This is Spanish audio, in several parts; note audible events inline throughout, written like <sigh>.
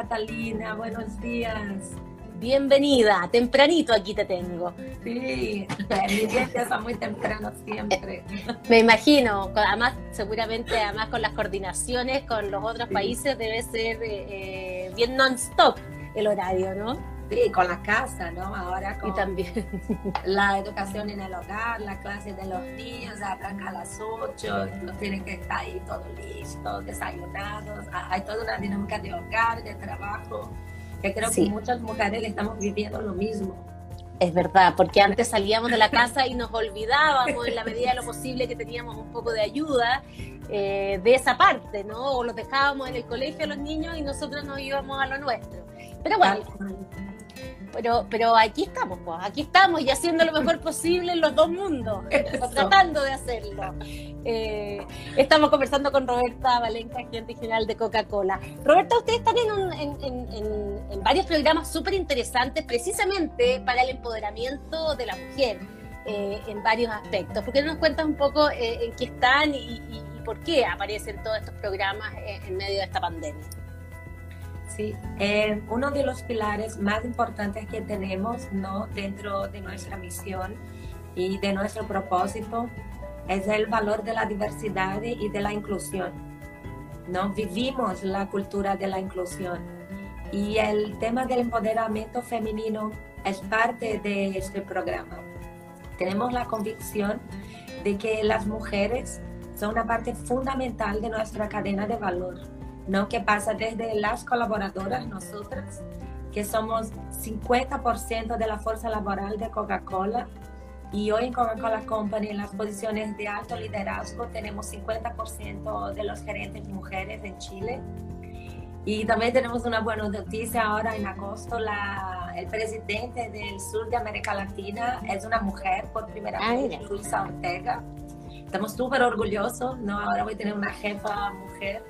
Catalina, buenos días. Bienvenida, tempranito aquí te tengo. Sí, <laughs> mi día empieza muy temprano siempre. Me imagino, además seguramente además con las coordinaciones con los otros países debe ser eh, eh, bien non-stop el horario, ¿no? Sí, con la casa, ¿no? Ahora con y también la educación en el hogar, la clase de los niños, arranca a las 8, no tienen que estar ahí todo listo, desayunados, hay toda una dinámica de hogar, de trabajo que creo que muchas mujeres estamos viviendo lo mismo. Es verdad, porque antes salíamos de la casa y nos olvidábamos en la medida de lo posible que teníamos un poco de ayuda eh, de esa parte, ¿no? O los dejábamos en el colegio a los niños y nosotros nos íbamos a lo nuestro. Pero bueno, pero, pero aquí estamos, pues, aquí estamos y haciendo lo mejor posible en los dos mundos, <laughs> tratando de hacerlo. Eh, estamos conversando con Roberta Valenca, gerente general de Coca-Cola. Roberta, ustedes están en, varios programas súper interesantes precisamente para el empoderamiento de la mujer eh, en varios aspectos. ¿Por qué no nos cuentas un poco eh, en qué están y, por qué aparecen todos estos programas en medio de esta pandemia? Sí, eh, uno de los pilares más importantes que tenemos ¿no? dentro de nuestra misión y de nuestro propósito es el valor de la diversidad y de la inclusión. ¿no? Vivimos la cultura de la inclusión y el tema del empoderamiento femenino es parte de este programa. Tenemos la convicción de que las mujeres son una parte fundamental de nuestra cadena de valor ¿no? Que pasa desde las colaboradoras, nosotras, que somos 50% de la fuerza laboral de Coca-Cola. Y hoy en Coca-Cola Company, en las posiciones de alto liderazgo, tenemos 50% de los gerentes mujeres en Chile. Y también tenemos una buena noticia ahora en agosto, la, el presidente del sur de América Latina es una mujer por primera vez, Luisa Ortega. Estamos súper orgullosos, ¿no? Ahora voy a tener una jefa mujer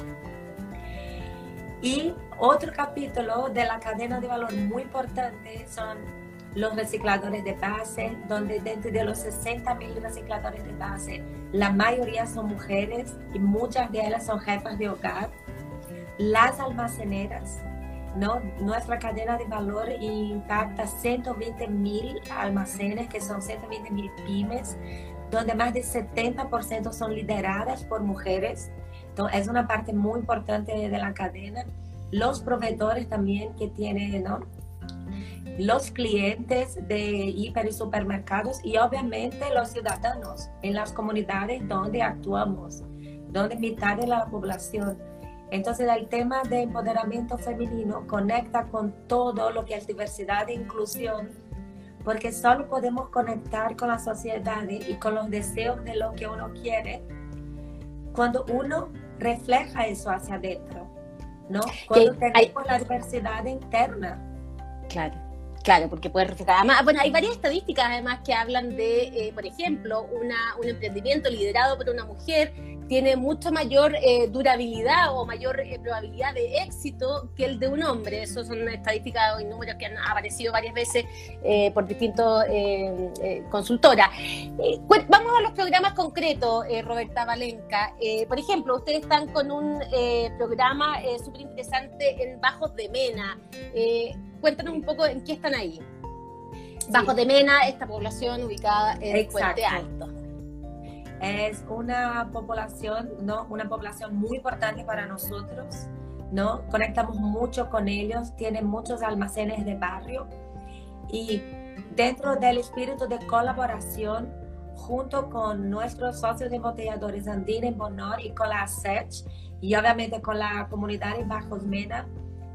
y otro capítulo de la cadena de valor muy importante son los recicladores de base, donde dentro de los 60 mil recicladores de base, la mayoría son mujeres y muchas de ellas son jefas de hogar. Las almaceneras, ¿no? Nuestra cadena de valor impacta 120 mil almacenes, que son 120 mil pymes, donde más del 70% son lideradas por mujeres es una parte muy importante de la cadena. Los proveedores también que tienen, ¿no? Los clientes de hiper y supermercados y obviamente los ciudadanos en las comunidades donde actuamos, donde mitad de la población. Entonces el tema de empoderamiento femenino conecta con todo lo que es diversidad e inclusión, porque solo podemos conectar con la sociedad y con los deseos de lo que uno quiere cuando uno refleja eso hacia adentro, ¿no? Cuando tenemos la diversidad interna. Claro. Claro, porque puede reflejar. Además, bueno, hay varias estadísticas además que hablan de, eh, por ejemplo, una, un emprendimiento liderado por una mujer tiene mucha mayor eh, durabilidad o mayor eh, probabilidad de éxito que el de un hombre. Esas son estadísticas y números que han aparecido varias veces eh, por distintas consultoras. vamos a los programas concretos, Roberta Valenca. por ejemplo, ustedes están con un programa súper interesante en Bajos de Mena. cuéntanos un poco en qué están ahí. Bajos de Mena, esta población ubicada en Puente Alto es una población, ¿no? Una población muy importante para nosotros, ¿no? Conectamos mucho con ellos, tienen muchos almacenes de barrio y dentro del espíritu de colaboración junto con nuestros socios embotelladores Andina Bonor y con la SECH y obviamente con la comunidad de Bajos Mena,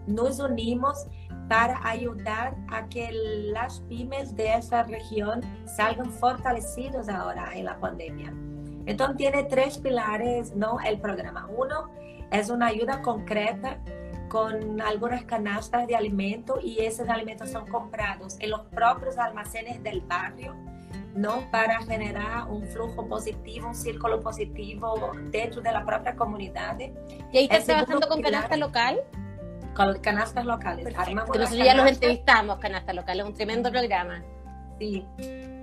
nos unimos para ayudar a que las pymes de esa región salgan fortalecidos ahora en la pandemia. Entonces tiene tres pilares, ¿no? El programa. Uno es una ayuda concreta con algunas canastas de alimentos y esos alimentos son comprados en los propios almacenes del barrio, ¿no? Para generar un flujo positivo, un círculo positivo dentro de la propia comunidad. ¿Y ahí estás trabajando con canasta local? Con canastas locales. Nosotros ya los entrevistamos, canasta local, es un tremendo programa. Sí.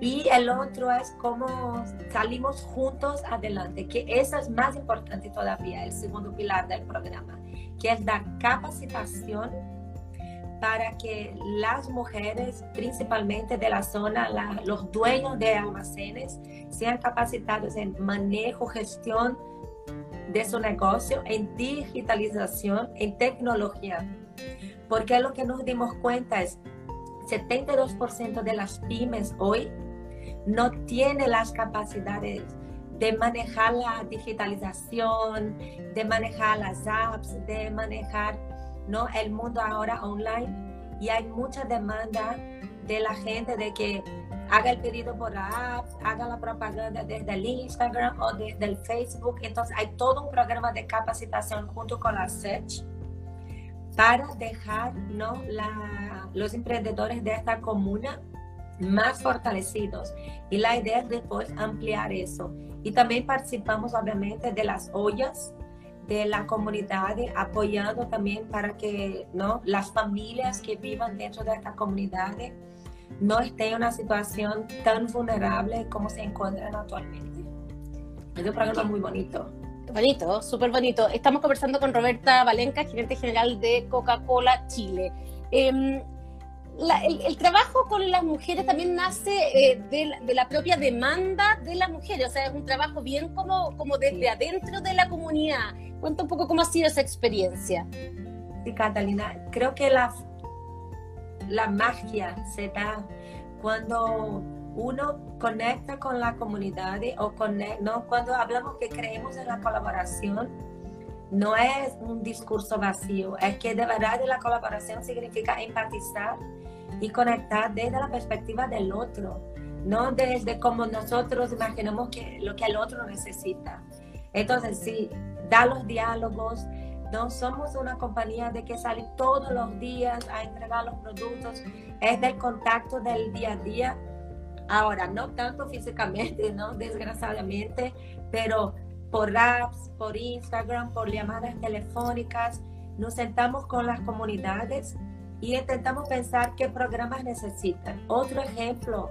Y el otro es cómo salimos juntos adelante, que eso es más importante todavía, el segundo pilar del programa, que es dar capacitación para que las mujeres, principalmente de la zona, los dueños de almacenes, sean capacitados en manejo, gestión de su negocio, en digitalización, en tecnología. Porque lo que nos dimos cuenta es 72% de las pymes hoy no tienen las capacidades de manejar la digitalización, de manejar las apps, de manejar ¿no? el mundo ahora online. Y hay mucha demanda de la gente de que haga el pedido por la app, haga la propaganda desde el Instagram o desde el Facebook. Entonces hay todo un programa de capacitación junto con la Search para dejar ¿no? la, los emprendedores de esta comuna más fortalecidos. Y la idea es después ampliar eso. Y también participamos obviamente de las ollas de la comunidad, apoyando también para que ¿no? las familias que vivan dentro de esta comunidad no estén en una situación tan vulnerable como se encuentran actualmente. Es un programa muy bonito. Bonito, súper bonito. Estamos conversando con Roberta Valenca, gerente general de Coca-Cola Chile. Em, el, trabajo con las mujeres también nace eh, de, la, propia demanda de las mujeres, o sea, es un trabajo bien como, como desde adentro de la comunidad. Cuenta un poco cómo ha sido esa experiencia. Sí, Catalina, creo que la, la magia se da cuando uno conecta con la comunidad o ¿no? cuando hablamos que creemos en la colaboración, no es un discurso vacío, es que de verdad la colaboración significa empatizar y conectar desde la perspectiva del otro, no desde como nosotros imaginamos que lo que el otro necesita. Entonces, sí, da los diálogos. No somos una compañía de que sale todos los días a entregar los productos, es del contacto del día a día. Ahora, no tanto físicamente, ¿no? Desgraciadamente, pero por apps, por Instagram, por llamadas telefónicas, nos sentamos con las comunidades y intentamos pensar qué programas necesitan. Otro ejemplo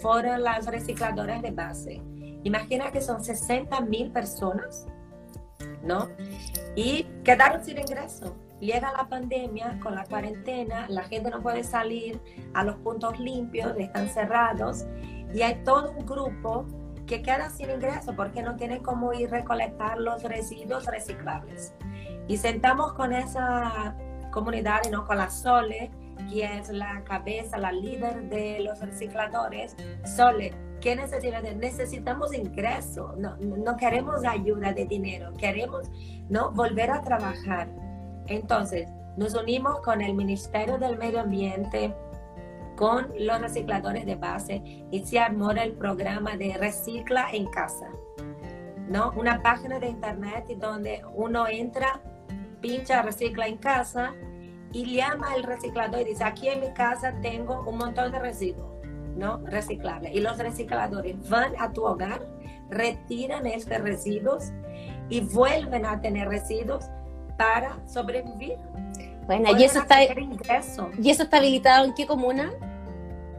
fueron las recicladoras de base. Imagina que son 60 mil personas, ¿no? Y quedaron sin ingreso. Llega la pandemia con la cuarentena, la gente no puede salir a los puntos limpios, están cerrados y hay todo un grupo que queda sin ingreso porque no tiene cómo ir recolectar los residuos reciclables. Y sentamos con esa comunidad, ¿no? con la Sole, que es la cabeza, la líder de los recicladores. Sole, ¿qué necesitamos? Necesitamos ingreso, no, no queremos ayuda de dinero, queremos ¿no? volver a trabajar. Entonces, nos unimos con el Ministerio del Medio Ambiente, con los recicladores de base y se armó el programa de Recicla en Casa. ¿no? Una página de internet donde uno entra pincha recicla en casa y llama al reciclador y dice, aquí en mi casa tengo un montón de residuos, ¿no? Reciclables. Y los recicladores van a tu hogar, retiran estos residuos y vuelven a tener residuos para sobrevivir. Bueno, y eso, está, ¿y eso está habilitado en qué comuna?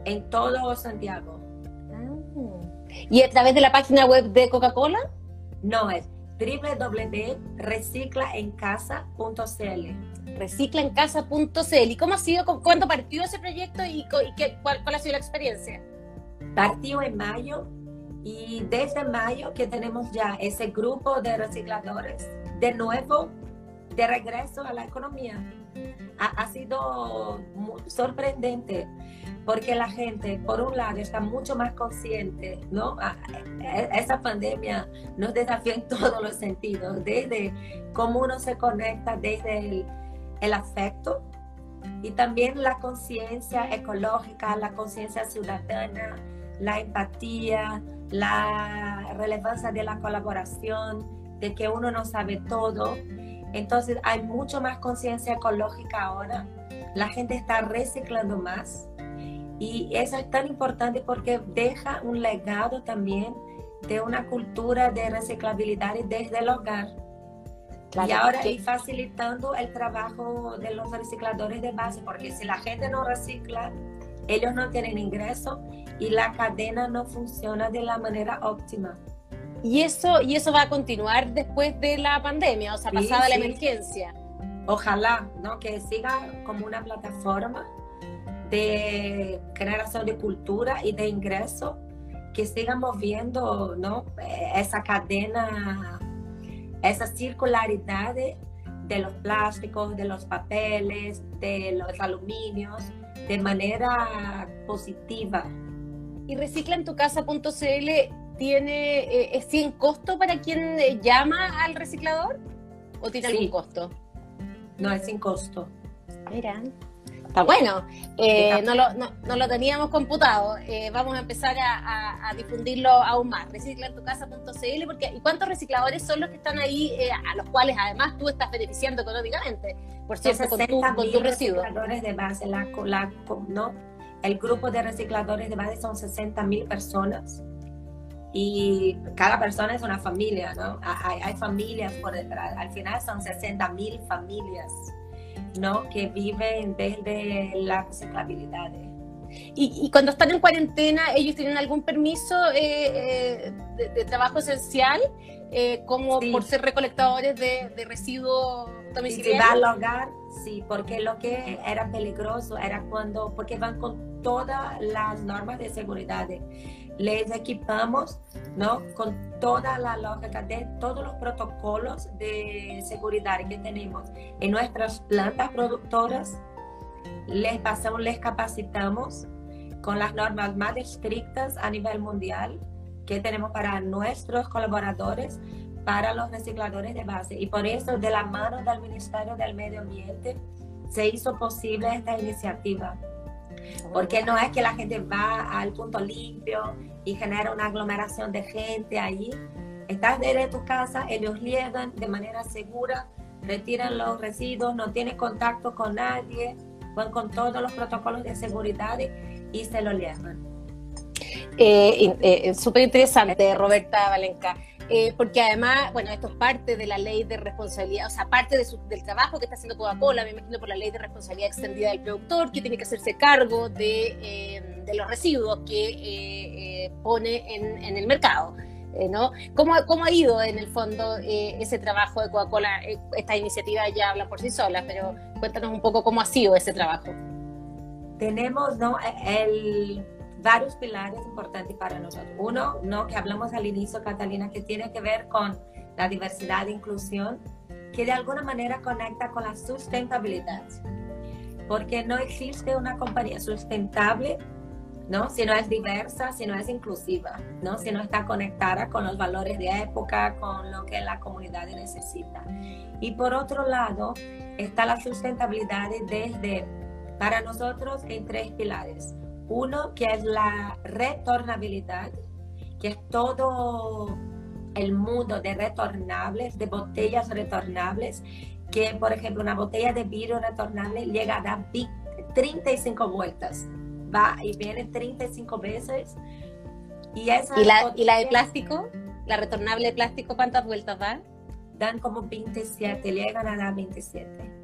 En todo Santiago. Ah. ¿Y a través de la página web de Coca-Cola? No, es www.reciclaencasa.cl. Reciclaencasa.cl. ¿Y cómo ha sido, cuándo partió ese proyecto y, qué, cuál, ha sido la experiencia? Partió en mayo y desde mayo que tenemos ya ese grupo de recicladores de nuevo de regreso a la economía. Ha, ha sido sorprendente porque la gente, por un lado, está mucho más consciente, ¿no? Esa pandemia nos desafía en <laughs> todos los sentidos, desde cómo uno se conecta, desde el, afecto y también la conciencia ecológica, la conciencia ciudadana, la empatía, la relevancia de la colaboración, de que uno no sabe todo. Entonces hay mucho más conciencia ecológica ahora. La gente está reciclando más y eso es tan importante porque deja un legado también de una cultura de reciclabilidad desde el hogar. y ahora y facilitando el trabajo de los recicladores de base, porque si la gente no recicla, ellos no tienen ingreso y la cadena no funciona de la manera óptima. Y eso, y eso va a continuar después de la pandemia, o sea, pasada la emergencia. ojalá, ¿no? Que siga como una plataforma de generación de cultura y de ingreso, que sigamos viendo, ¿no? Esa cadena, esa circularidad de los plásticos, de los papeles, de los aluminios, de manera positiva. ¿Y reciclantucasa.cl tiene, eh, es sin costo para quien eh, llama al reciclador? ¿O tiene algún costo? No, es sin costo. Mira, está bueno. Eh, no, lo, no, no, lo, teníamos computado. vamos a empezar a, a, difundirlo aún más. Reciclantucasa.cl. Porque, ¿Y cuántos recicladores son los que están ahí, a los cuales además tú estás beneficiando económicamente? Por cierto, con tu, con tu residuo. de base, la, la, ¿no? El grupo de recicladores de base son 60 mil personas y cada persona es una familia, ¿no? Hay, hay familias por detrás. Al final son 60 mil familias, ¿no? Que viven desde la reciclabilidad. Y, y, cuando están en cuarentena, ¿ellos tienen algún permiso eh, eh, de, trabajo esencial, eh, como por ser recolectores de, de residuos domiciliarios? Al hogar, sí, porque lo que era peligroso era cuando, porque van con todas las normas de seguridad les equipamos ¿no? con toda la lógica de todos los protocolos de seguridad que tenemos en nuestras plantas productoras. Les pasamos, les capacitamos con las normas más estrictas a nivel mundial que tenemos para nuestros colaboradores, para los recicladores de base. Y por eso, de la mano del Ministerio del Medio Ambiente, se hizo posible esta iniciativa porque no es que la gente va al punto limpio y genera una aglomeración de gente ahí. Estás desde tu casa, ellos llegan de manera segura, retiran los residuos, no tienen contacto con nadie, van con todos los protocolos de seguridad y se lo llevan. Eh, eh, Súper interesante, Roberta Valenca. Eh, porque además, bueno, esto es parte de la ley de responsabilidad, o sea, parte del trabajo que está haciendo Coca-Cola, me imagino por la ley de responsabilidad extendida del productor, que tiene que hacerse cargo de, eh, de los residuos que eh, pone en, en, el mercado. ¿no? ¿Cómo, ¿Cómo, ha ido en el fondo ese trabajo de Coca-Cola? esta iniciativa ya habla por sí sola, pero cuéntanos un poco cómo ha sido ese trabajo. Tenemos, ¿no? El varios pilares importantes para nosotros. Uno, ¿no? que hablamos al inicio, Catalina, que tiene que ver con la diversidad e inclusión, que de alguna manera conecta con la sustentabilidad. Porque no existe una compañía sustentable ¿no? si no es diversa, si no es inclusiva, ¿no? si no está conectada con los valores de época, con lo que la comunidad necesita. Y por otro lado, está la sustentabilidad desde, para nosotros, en tres pilares. Uno que es la retornabilidad, que es todo el mundo de retornables, de botellas retornables, que por ejemplo una botella de vidrio retornable llega a dar 35 vueltas, va y viene 35 veces. Y, esa ¿Y, la, ¿Y la de plástico? ¿La retornable de plástico cuántas vueltas va? Dan como 27, llegan a dar 27.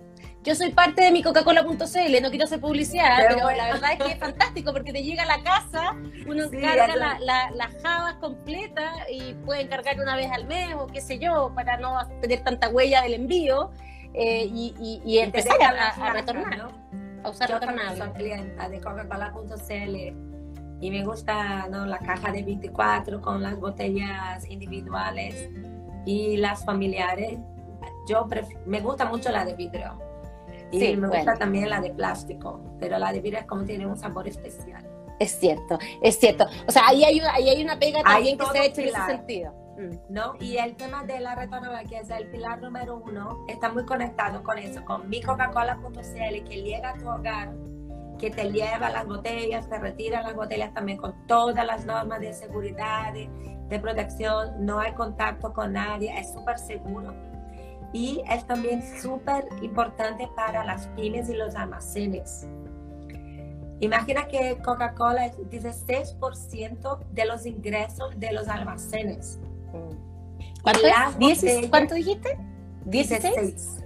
Yo soy parte de mi Coca-Cola.cl, no quiero hacer publicidad, pero, la verdad es que es fantástico porque te llega a la casa, uno carga las jabas completas y puede encargar una vez al mes o qué sé yo, para no tener tanta huella del envío eh, y, y, empezar a, retornar, a usar yo Soy clienta de Coca-Cola.cl y me gusta ¿no? la caja de 24 con las botellas individuales y las familiares. Yo me gusta mucho la de vidrio y me gusta también la de plástico, pero la de vidrio es como tiene un sabor especial. Es cierto, es cierto. O sea, ahí hay, ahí hay una pega también que se ha hecho en ese sentido. Mm. ¿No? Y el tema de la retornabilidad, que es el pilar número uno, está muy conectado con eso, con mi Coca-Cola.cl, que llega a tu hogar, que te lleva las botellas, te retira las botellas también con todas las normas de seguridad, de, de protección, no hay contacto con nadie, es súper seguro y es también súper importante para las pymes y los almacenes. Imagina que Coca-Cola es 16% de los ingresos de los almacenes. ¿Cuánto, ¿Cuánto dijiste? 16.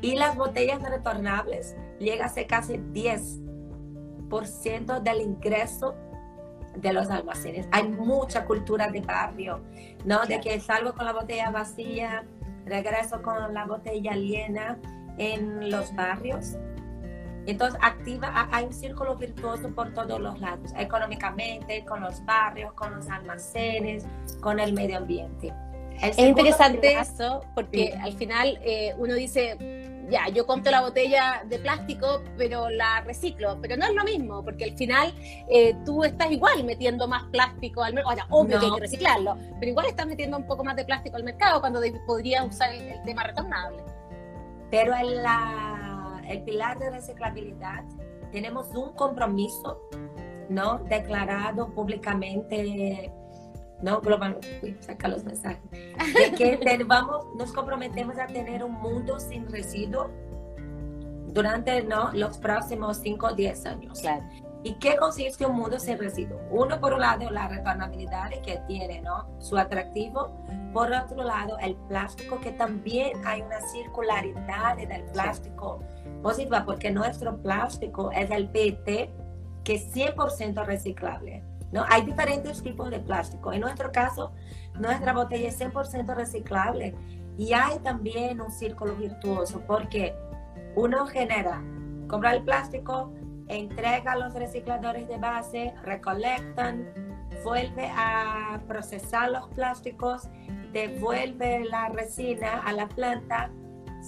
Y las botellas retornables llega a ser casi 10% del ingreso de los almacenes. Hay mucha cultura de barrio, ¿no? De que salgo con la botella vacía, regreso con la botella llena en los barrios. Entonces, activa, hay un círculo virtuoso por todos los lados, económicamente, con los barrios, con los almacenes, con el medio ambiente. es interesante eso, porque al final eh, uno dice, ya, yo compro la botella de plástico, pero la reciclo, pero no es lo mismo, porque al final eh, tú estás igual metiendo más plástico al mercado, ahora, obvio que hay que reciclarlo, pero igual estás metiendo un poco más de plástico al mercado cuando podrías usar el tema retornable. Pero en la, el pilar de reciclabilidad tenemos un compromiso, ¿no? Declarado públicamente, ¿no? Global, saca los mensajes, de que <laughs> vamos, nos comprometemos a tener un mundo sin residuos durante ¿no? los próximos 5 o 10 años. Claro. ¿Y qué consiste un mundo sin residuos? Uno, por un lado, la retornabilidad que tiene ¿no? su atractivo. Por otro lado, el plástico, que también hay una circularidad del plástico positiva, porque nuestro plástico es el PET, que es 100% reciclable. ¿No? Hay diferentes tipos de plástico. En nuestro caso, nuestra botella es 100% reciclable. Y hay también un círculo virtuoso, porque uno genera, compra el plástico, entrega a los recicladores de base, recolectan, vuelve a procesar los plásticos, devuelve la resina a la planta,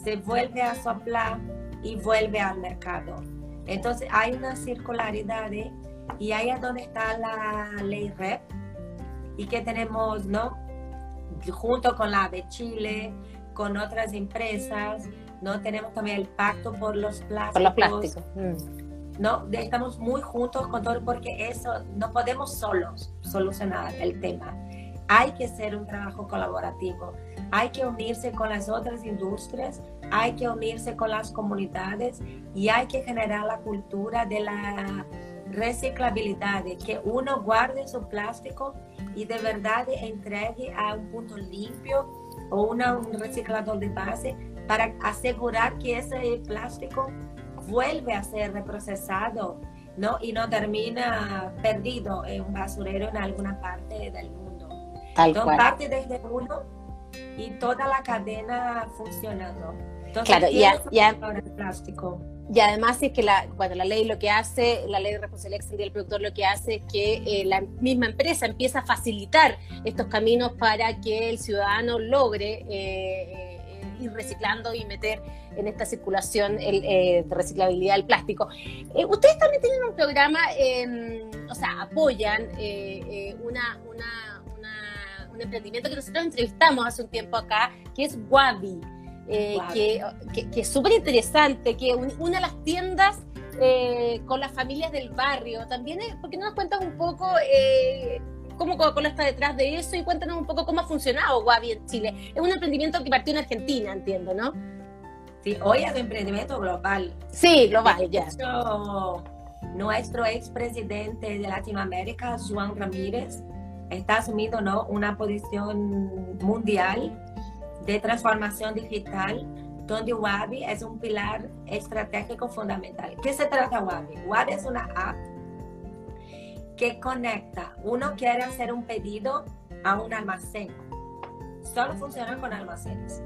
se vuelve a soplar y vuelve al mercado. Entonces hay una circularidad. Y ahí es donde está la ley REP y que tenemos, ¿no? Junto con la de Chile, con otras empresas, ¿no? Tenemos también el pacto por los plásticos. Por los plásticos. Mm. ¿no? Estamos muy juntos con todo porque eso no podemos solos solucionar el tema. Hay que hacer un trabajo colaborativo, hay que unirse con las otras industrias, hay que unirse con las comunidades y hay que generar la cultura de la reciclabilidad, que uno guarde su plástico y de verdad entregue a un punto limpio o una, un reciclador de base para asegurar que ese plástico vuelve a ser reprocesado, ¿no? Y no termina perdido en un basurero en alguna parte del mundo. Tal Entonces, parte desde uno y toda la cadena funcionando. Entonces, claro, ya, ya, el plástico. Y además es que la, la ley lo que hace, la ley de responsabilidad extendida del productor lo que hace es que eh, la misma empresa empieza a facilitar estos caminos para que el ciudadano logre eh, ir reciclando y meter en esta circulación el, eh, de reciclabilidad del plástico. Eh, ustedes también tienen un programa, em, o sea, apoyan eh, una, un emprendimiento que nosotros entrevistamos hace un tiempo acá, que es Wabi. Que, que, es súper interesante, que una de las tiendas con las familias del barrio. También, ¿por qué no nos cuentas un poco cómo Coca-Cola está detrás de eso y cuéntanos un poco cómo ha funcionado Guavi en Chile. Es un emprendimiento que partió en Argentina, entiendo, ¿no? Sí, hoy es un emprendimiento global. Sí, global, ya. nuestro expresidente de Latinoamérica, Juan Ramírez, está asumiendo ¿no? una posición mundial de transformación digital, donde Wabi es un pilar estratégico fundamental. ¿Qué se trata Wabi? Wabi es una app que conecta. Uno quiere hacer un pedido a un almacén. Solo funciona con almacenes.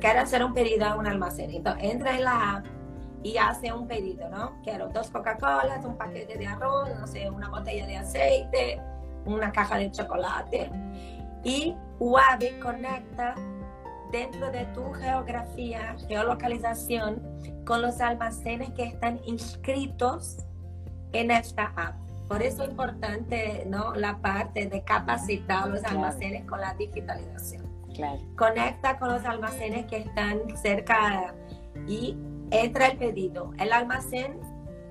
Quiere hacer un pedido a un almacén. Entonces entra en la app y hace un pedido, ¿no? Quiero dos Coca-Colas, un paquete de arroz, no sé, una botella de aceite, una caja de chocolate. Y Wabi conecta dentro de tu geografía, geolocalización, con los almacenes que están inscritos en esta app. Por eso es importante ¿no? la parte de capacitar los almacenes con la digitalización. Conecta con los almacenes que están cerca y entra el pedido. El almacén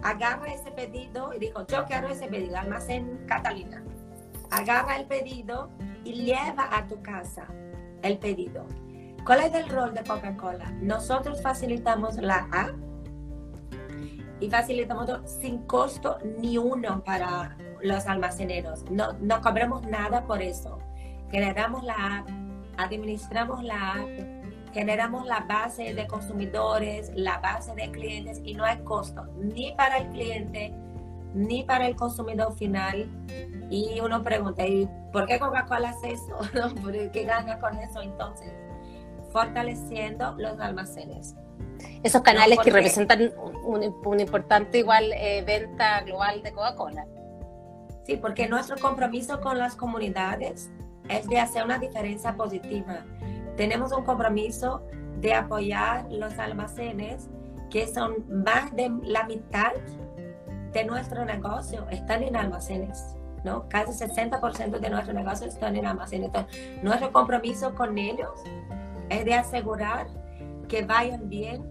agarra ese pedido y dijo, yo quiero ese pedido, almacén Catalina. Agarra el pedido y lleva a tu casa el pedido. ¿Cuál es el rol de Coca-Cola? Nosotros facilitamos la app y facilitamos sin costo ni uno para los almaceneros. No, no cobramos nada por eso. Generamos la app, administramos la app, generamos la base de consumidores, la base de clientes y no hay costo ni para el cliente ni para el consumidor final. Y uno pregunta, ¿y por qué Coca-Cola hace eso? <laughs> ¿Por qué gana con eso entonces? Fortaleciendo los almacenes. Esos canales que representan una importante igual eh, venta global de Coca-Cola. Sí, porque nuestro compromiso con las comunidades es de hacer una diferencia positiva. Tenemos un compromiso de apoyar los almacenes que son más de la mitad de nuestro negocio están en almacenes. ¿no? Casi 60% de nuestro negocio están en almacenes. Entonces, nuestro compromiso con ellos es de asegurar que vayan bien,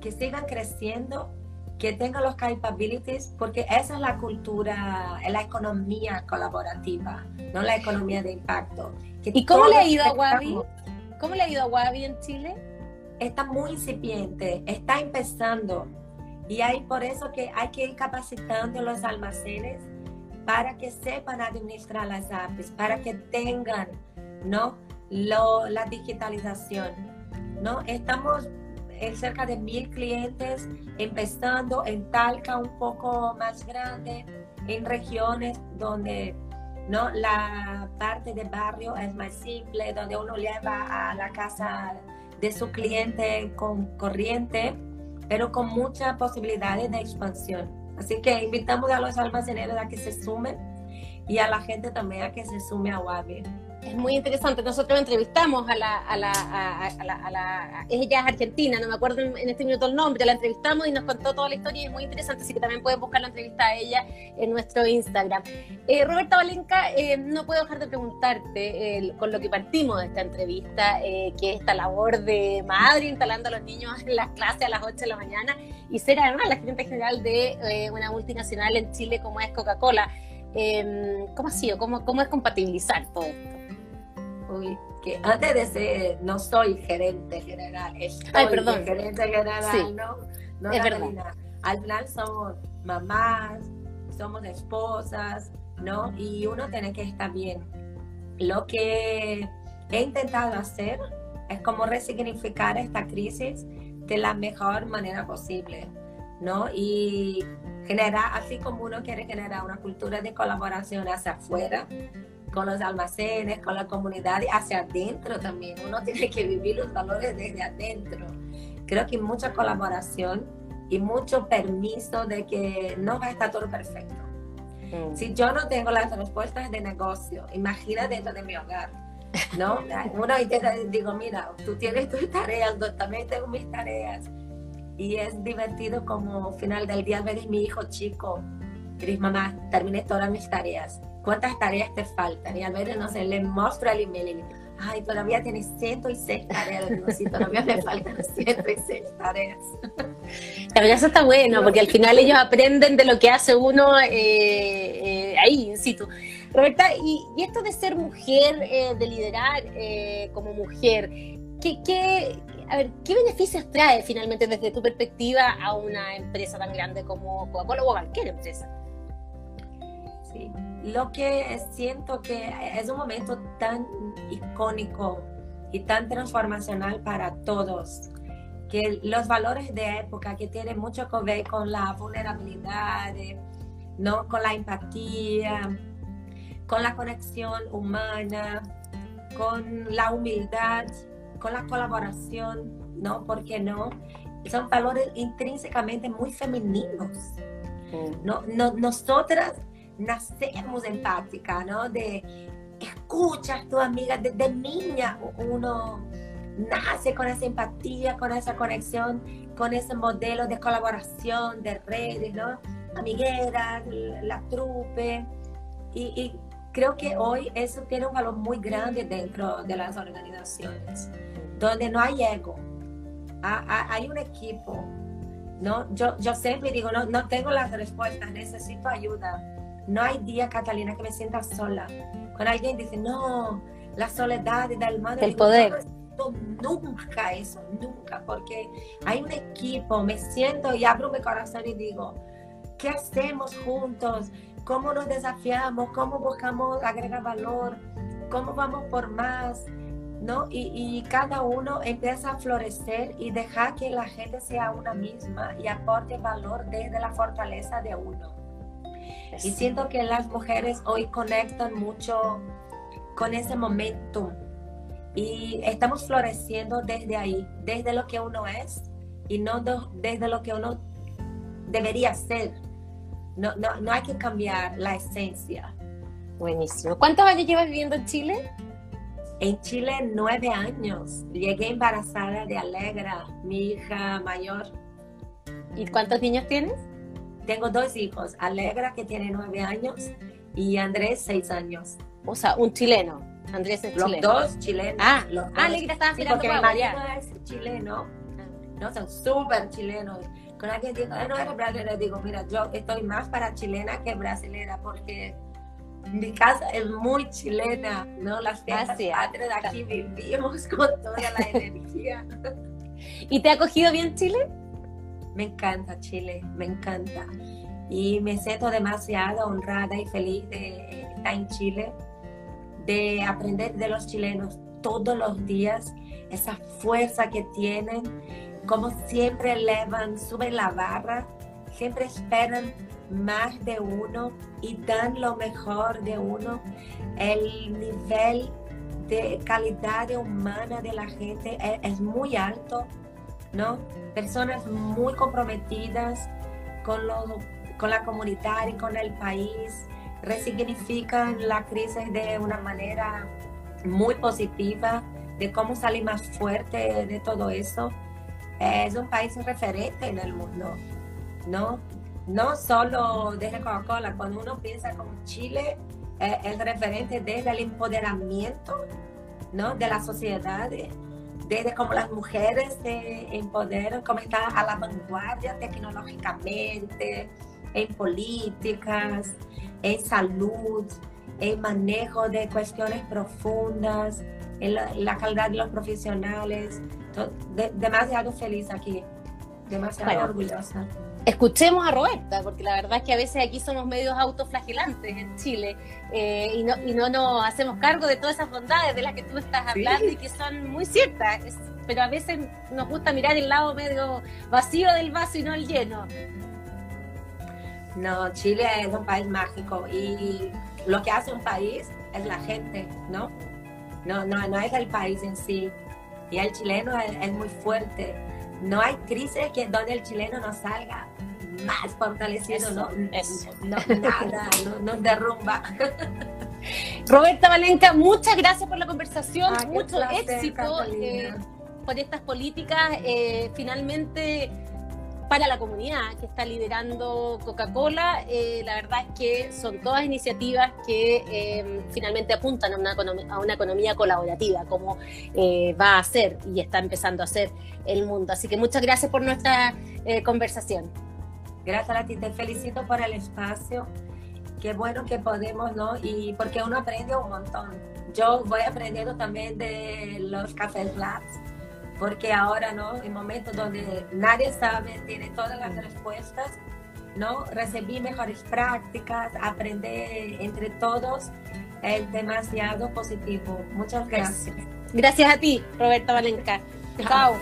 que sigan creciendo, que tengan los capabilities, porque esa es la cultura, la economía colaborativa, no la economía de impacto. ¿Y cómo le ha ido a Wabi? ¿Cómo le ha ido a Wabi en Chile? Está muy incipiente, está empezando. Y hay por eso que hay que ir capacitando los almacenes para que sepan administrar las apps, para que tengan ¿no? Lo, la digitalización. ¿no? Estamos en cerca de mil clientes, empezando en Talca un poco más grande, en regiones donde ¿no? la parte de barrio es más simple, donde uno lleva a la casa de su cliente con corriente, pero con muchas posibilidades de expansión. Así que invitamos a los almaceneros a que se sumen y a la gente también a que se sume a Wabi es muy interesante. Nosotros entrevistamos a la, a la, a, la, ella es argentina, no me acuerdo en este minuto el nombre, la entrevistamos y nos contó toda la historia y es muy interesante, así que también pueden buscar la entrevista a ella en nuestro Instagram. Eh, Roberta Valenca, eh, no puedo dejar de preguntarte, con lo que partimos de esta entrevista, eh, que es esta labor de madre instalando a los niños en las clases a las 8 de la mañana y ser además la gerente general de una multinacional en Chile como es Coca-Cola. ¿Cómo ha sido? ¿Cómo, ¿Cómo es compatibilizar todo esto? Que antes de ser, no soy gerente general, estoy Ay, perdón. gerente general, ¿no? no es verdad. Al final somos mamás, somos esposas, ¿no? Y uno tiene que estar bien. Lo que he intentado hacer es como resignificar esta crisis de la mejor manera posible, ¿no? Y generar, así como uno quiere generar una cultura de colaboración hacia afuera, con los almacenes, con la comunidad hacia adentro también. Uno <laughs> tiene que vivir los valores desde adentro. Creo que mucha colaboración y mucho permiso de que no va a estar todo perfecto. Mm. Si yo no tengo las respuestas de negocio, imagina dentro de mi hogar. ¿no? <laughs> Uno intenta, digo, mira, tú tienes tus tareas, yo también tengo mis tareas. Y es divertido como final del día ver a mi hijo chico y dice, mamá, terminé todas mis tareas ¿cuántas tareas te faltan? Y al ver, no sé, le muestro el email y ay, todavía tienes 106 tareas. Digo, sí, todavía me faltan 106 tareas. <laughs> Pero eso está bueno, porque al final ellos aprenden de lo que hace uno eh, eh, ahí, in situ. Roberta, y, esto de ser mujer, eh, de liderar como mujer, ¿qué, qué, a ver, ¿qué beneficios trae finalmente desde tu perspectiva a una empresa tan grande como Coca-Cola o cualquier empresa? Sí lo que siento que es un momento tan icónico y tan transformacional para todos, que los valores de época que tienen mucho que ver con la vulnerabilidad, ¿no? con la empatía, con la conexión humana, con la humildad, con la colaboración, ¿no? ¿Por qué no? Son valores intrínsecamente muy femeninos. No, no, nosotras nacemos empática, ¿no? De escuchas a tu amiga desde niña, uno nace con esa empatía, con esa conexión, con ese modelo de colaboración, de redes, ¿no? Amigueras, la trupe. Y, creo que hoy eso tiene un valor muy grande dentro de las organizaciones, donde no hay ego, hay un equipo. ¿no? Yo, yo siempre digo, no, no tengo las respuestas, necesito ayuda no hay día, Catalina, que me sienta sola. Cuando alguien dice, no, la soledad del madre. El poder. nunca eso, nunca, porque hay un equipo, me siento y abro mi corazón y digo, ¿qué hacemos juntos? ¿Cómo nos desafiamos? ¿Cómo buscamos agregar valor? ¿Cómo vamos por más? ¿No? Y, y, cada uno empieza a florecer y dejar que la gente sea una misma y aporte valor desde la fortaleza de uno. Y siento que las mujeres hoy conectan mucho con ese momento y estamos floreciendo desde ahí, desde lo que uno es y no desde lo que uno debería ser. No, no, no hay que cambiar la esencia. Buenísimo. ¿Cuántos años llevas viviendo en Chile? En Chile nueve años. Llegué embarazada de Alegra, mi hija mayor. ¿Y cuántos niños tienes? Tengo dos hijos, Alegra que tiene nueve años y Andrés seis años. O sea, un chileno. Andrés es los chileno. dos chilenos. Ah, los ah Alegra estaba sí, porque mi marido es chileno. No, son súper chilenos. Con alguien dice, no eres brasileña, digo, mira, yo estoy más para chilena que brasilera porque mi casa es muy chilena, ¿no? Las fiestas de aquí vivimos con toda la <laughs> energía. ¿Y te ha acogido bien Chile? Me encanta Chile, me encanta. Y me siento demasiado honrada y feliz de estar en Chile, de aprender de los chilenos todos los días, esa fuerza que tienen, como siempre elevan, suben la barra, siempre esperan más de uno y dan lo mejor de uno. El nivel de calidad humana de la gente es, muy alto, ¿no? Personas muy comprometidas con, con la comunidad y con el país, resignifican la crisis de una manera muy positiva, de cómo salir más fuerte de todo eso. Es un país referente en el mundo, ¿no? no solo desde Coca-Cola, cuando uno piensa como Chile eh, es referente desde el empoderamiento ¿no? de la sociedad, desde cómo las mujeres se empoderan, cómo está a la vanguardia tecnológicamente, en políticas, en salud, en manejo de cuestiones profundas, en la, calidad de los profesionales. demasiado feliz aquí, demasiado orgullosa escuchemos a Roberta, porque la verdad es que a veces aquí somos medios autoflagelantes en Chile eh, y, no, y no nos hacemos cargo de todas esas bondades de las que tú estás hablando y que son muy ciertas, pero a veces nos gusta mirar el lado medio vacío del vaso y no el lleno. No, Chile es un país mágico y lo que hace un país es la gente, ¿no? No, no, no es el país en sí. Y el chileno es, es muy fuerte no hay crisis que donde el chileno no salga más fortalecido, no, no, nada, no, nos derrumba. <laughs> Roberta Valenca, muchas gracias por la conversación, mucho éxito eh, por estas políticas. Eh, finalmente para la comunidad que está liderando Coca-Cola. Eh, la verdad es que son todas iniciativas que finalmente apuntan a una, a una, economía colaborativa, como va a ser y está empezando a ser el mundo. Así que muchas gracias por nuestra conversación. Gracias a ti, te felicito por el espacio. Qué bueno que podemos, ¿no? Y porque uno aprende un montón. Yo voy aprendiendo también de los cafés labs porque ahora, ¿no? En momentos donde nadie sabe, tiene todas las respuestas, ¿no? Recibir mejores prácticas, aprender entre todos es demasiado positivo. Muchas gracias. Gracias a ti, Roberta Valenca. Chao.